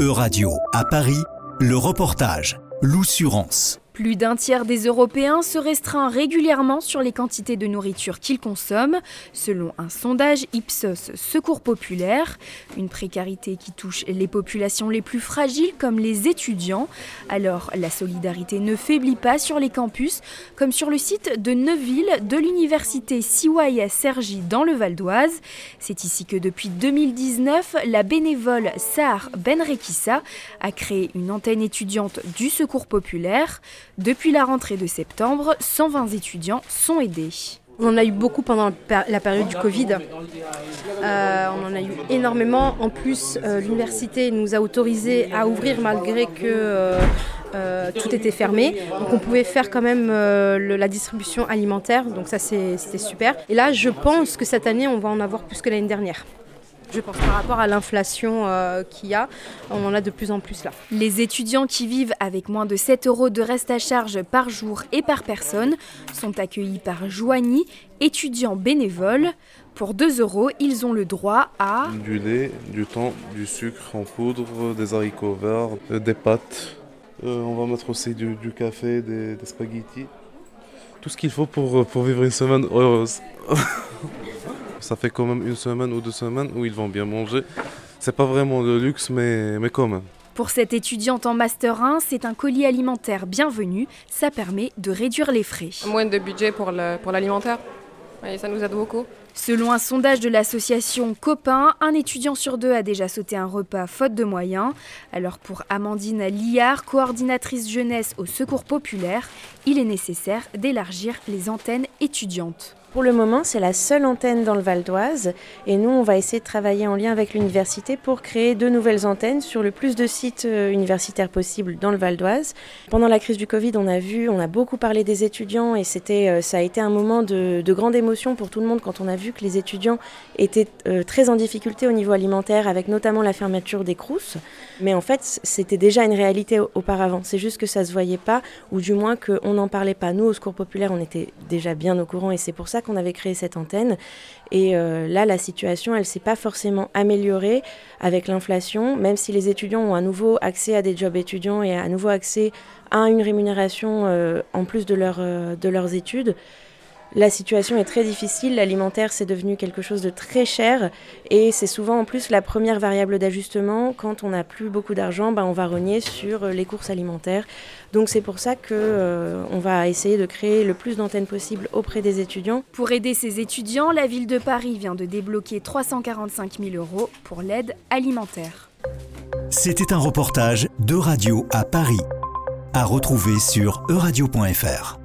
E-Radio à Paris, le reportage, l'oussurance. Plus d'un tiers des Européens se restreint régulièrement sur les quantités de nourriture qu'ils consomment, selon un sondage Ipsos Secours Populaire. Une précarité qui touche les populations les plus fragiles comme les étudiants. Alors la solidarité ne faiblit pas sur les campus, comme sur le site de Neuville de l'université Siwaya Sergi dans le Val d'Oise. C'est ici que depuis 2019, la bénévole Sahar Benrekissa a créé une antenne étudiante du Secours Populaire. Depuis la rentrée de septembre, 120 étudiants sont aidés. On en a eu beaucoup pendant la période du Covid. Euh, on en a eu énormément. En plus, euh, l'université nous a autorisé à ouvrir malgré que euh, tout était fermé. Donc on pouvait faire quand même la distribution alimentaire. Donc ça, c'était super. Et là, je pense que cette année, on va en avoir plus que l'année dernière. Je pense par rapport à l'inflation euh, qu'il y a, on en a de plus en plus là. Les étudiants qui vivent avec moins de 7 euros de reste à charge par jour et par personne sont accueillis par Joigny, étudiants bénévoles. Pour 2 euros, ils ont le droit à du lait, du thon, du sucre en poudre, des haricots verts, euh, des pâtes. Euh, on va mettre aussi du, café, des, spaghettis. Tout ce qu'il faut pour, pour vivre une semaine heureuse. Ça fait quand même une semaine ou deux semaines où ils vont bien manger. C'est pas vraiment de luxe, mais, mais quand même. Pour cette étudiante en Master 1, c'est un colis alimentaire bienvenu. Ça permet de réduire les frais. Moins de budget pour l'alimentaire. Pour ça nous aide beaucoup. Selon un sondage de l'association Copain, un étudiant sur deux a déjà sauté un repas faute de moyens. Alors pour Amandine Liard, coordinatrice jeunesse au Secours populaire, il est nécessaire d'élargir les antennes étudiantes. Pour le moment, c'est la seule antenne dans le Val d'Oise et nous, on va essayer de travailler en lien avec l'université pour créer deux nouvelles antennes sur le plus de sites euh, universitaires possibles dans le Val d'Oise. Pendant la crise du Covid, on a vu, on a beaucoup parlé des étudiants et euh, ça a été un moment de, grande émotion pour tout le monde quand on a vu que les étudiants étaient euh, très en difficulté au niveau alimentaire avec notamment la fermeture des crousses. Mais en fait, c'était déjà une réalité auparavant. C'est juste que ça se voyait pas ou du moins qu'on n'en parlait pas. Nous, au Secours populaire, on était déjà bien au courant et c'est pour ça qu'on avait créé cette antenne. Et euh, là, la situation, elle s'est pas forcément améliorée avec l'inflation, même si les étudiants ont à nouveau accès à des jobs étudiants et à nouveau accès à une rémunération euh, en plus de leurs études. La situation est très difficile, l'alimentaire c'est devenu quelque chose de très cher et c'est souvent en plus la première variable d'ajustement. Quand on n'a plus beaucoup d'argent, ben, on va rogner sur les courses alimentaires. Donc c'est pour ça qu'on euh, va essayer de créer le plus d'antennes possible auprès des étudiants. Pour aider ces étudiants, la ville de Paris vient de débloquer 345 000 euros pour l'aide alimentaire. C'était un reportage de Radio à Paris, à retrouver sur euradio.fr.